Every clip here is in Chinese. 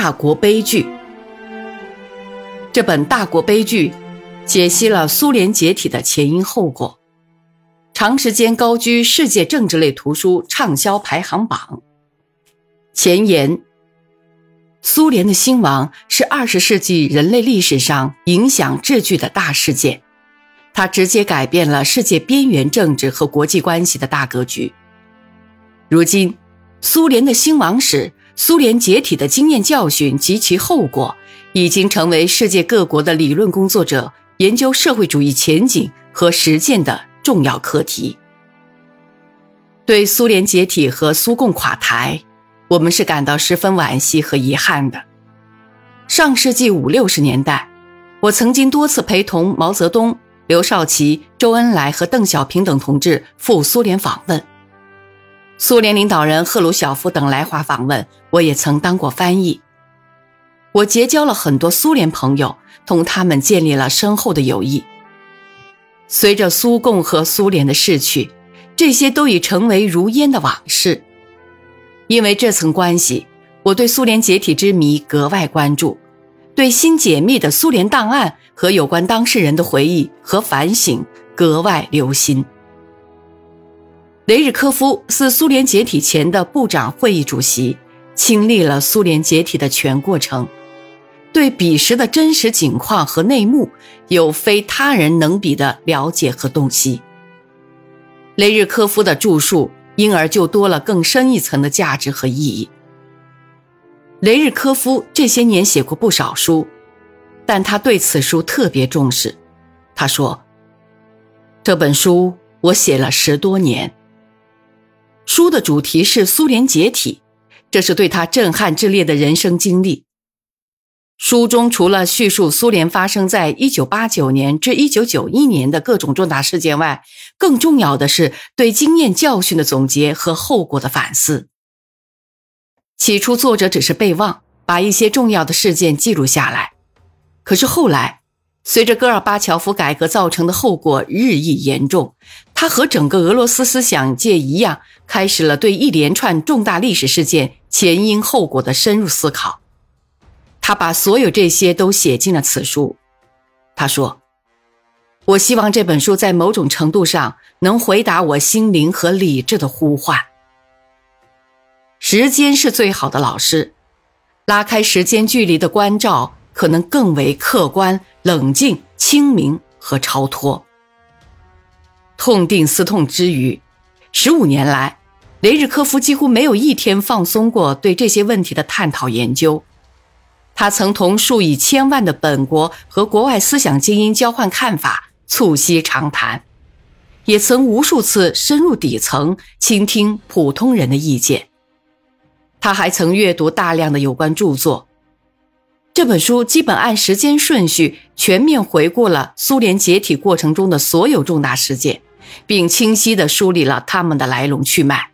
大国悲剧》。这本大国悲剧解析了苏联解体的前因后果，长时间高居世界政治类图书畅销排行榜。前言：苏联的兴亡是二十世纪人类历史上影响秩序的大事件，它直接改变了世界边缘政治和国际关系的大格局。如今，苏联的兴亡史、苏联解体的经验教训及其后果，已经成为世界各国的理论工作者研究社会主义前景和实践的重要课题。对苏联解体和苏共垮台，我们是感到十分惋惜和遗憾的。上世纪五六十年代，我曾经多次陪同毛泽东、刘少奇、周恩来和邓小平等同志赴苏联访问。苏联领导人赫鲁晓夫等来华访问，我也曾当过翻译。我结交了很多苏联朋友，同他们建立了深厚的友谊。随着苏共和苏联的逝去，这些都已成为如烟的往事。因为这层关系，我对苏联解体之谜格外关注，对新解密的苏联档案和有关当事人的回忆和反省格外留心。雷日科夫是苏联解体前的部长会议主席，亲历了苏联解体的全过程，对彼时的真实景况和内幕有非他人能比的了解和洞悉。雷日科夫的著述因而就多了更深一层的价值和意义。雷日科夫这些年写过不少书，但他对此书特别重视。他说：“这本书我写了十多年。”书的主题是苏联解体，这是对他震撼之烈的人生经历。书中除了叙述苏联发生在一九八九年至一九九一年的各种重大事件外，更重要的是对经验教训的总结和后果的反思。起初，作者只是备忘，把一些重要的事件记录下来。可是后来，随着戈尔巴乔夫改革造成的后果日益严重，他和整个俄罗斯思想界一样，开始了对一连串重大历史事件前因后果的深入思考。他把所有这些都写进了此书。他说：“我希望这本书在某种程度上能回答我心灵和理智的呼唤。时间是最好的老师，拉开时间距离的关照。”可能更为客观、冷静、清明和超脱。痛定思痛之余，十五年来，雷日科夫几乎没有一天放松过对这些问题的探讨研究。他曾同数以千万的本国和国外思想精英交换看法，促膝长谈，也曾无数次深入底层，倾听普通人的意见。他还曾阅读大量的有关著作。这本书基本按时间顺序全面回顾了苏联解体过程中的所有重大事件，并清晰地梳理了他们的来龙去脉。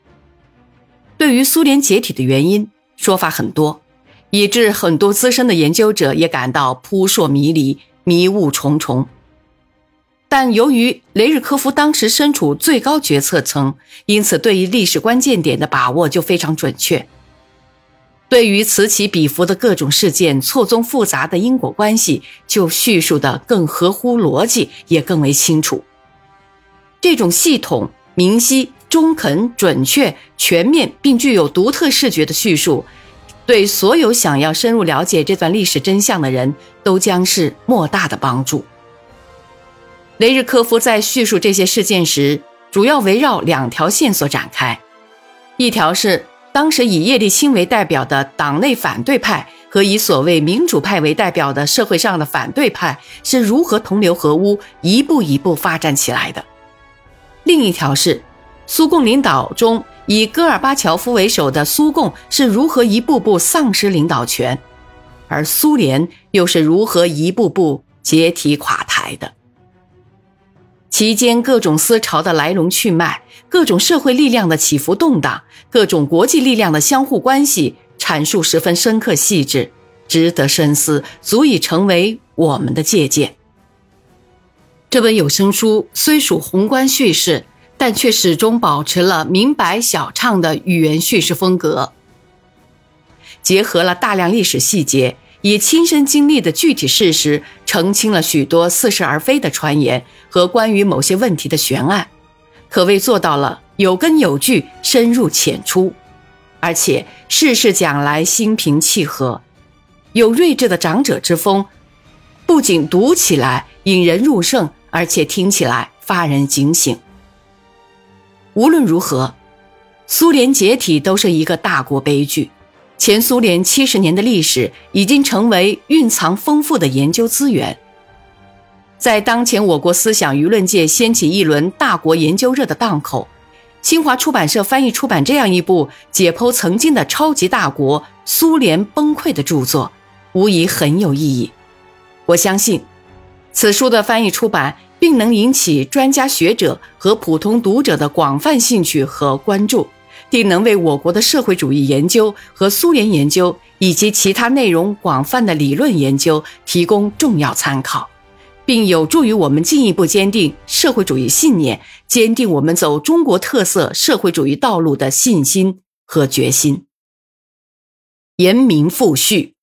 对于苏联解体的原因，说法很多，以致很多资深的研究者也感到扑朔迷离、迷雾重重。但由于雷日科夫当时身处最高决策层，因此对于历史关键点的把握就非常准确。对于此起彼伏的各种事件错综复杂的因果关系，就叙述的更合乎逻辑，也更为清楚。这种系统、明晰、中肯、准确、全面，并具有独特视觉的叙述，对所有想要深入了解这段历史真相的人都将是莫大的帮助。雷日科夫在叙述这些事件时，主要围绕两条线索展开，一条是。当时以叶利钦为代表的党内反对派和以所谓民主派为代表的社会上的反对派是如何同流合污、一步一步发展起来的？另一条是，苏共领导中以戈尔巴乔夫为首的苏共是如何一步步丧失领导权，而苏联又是如何一步步解体垮台的？其间各种思潮的来龙去脉，各种社会力量的起伏动荡，各种国际力量的相互关系，阐述十分深刻细致，值得深思，足以成为我们的借鉴。这本有声书虽属宏观叙事，但却始终保持了明白晓畅的语言叙事风格。结合了大量历史细节，以亲身经历的具体事实澄清了许多似是而非的传言和关于某些问题的悬案，可谓做到了有根有据、深入浅出，而且事事讲来心平气和，有睿智的长者之风，不仅读起来引人入胜，而且听起来发人警醒。无论如何，苏联解体都是一个大国悲剧。前苏联七十年的历史已经成为蕴藏丰富的研究资源。在当前我国思想舆论界掀起一轮大国研究热的档口，新华出版社翻译出版这样一部解剖曾经的超级大国苏联崩溃的著作，无疑很有意义。我相信，此书的翻译出版并能引起专家学者和普通读者的广泛兴趣和关注。定能为我国的社会主义研究和苏联研究以及其他内容广泛的理论研究提供重要参考，并有助于我们进一步坚定社会主义信念，坚定我们走中国特色社会主义道路的信心和决心。严明复序。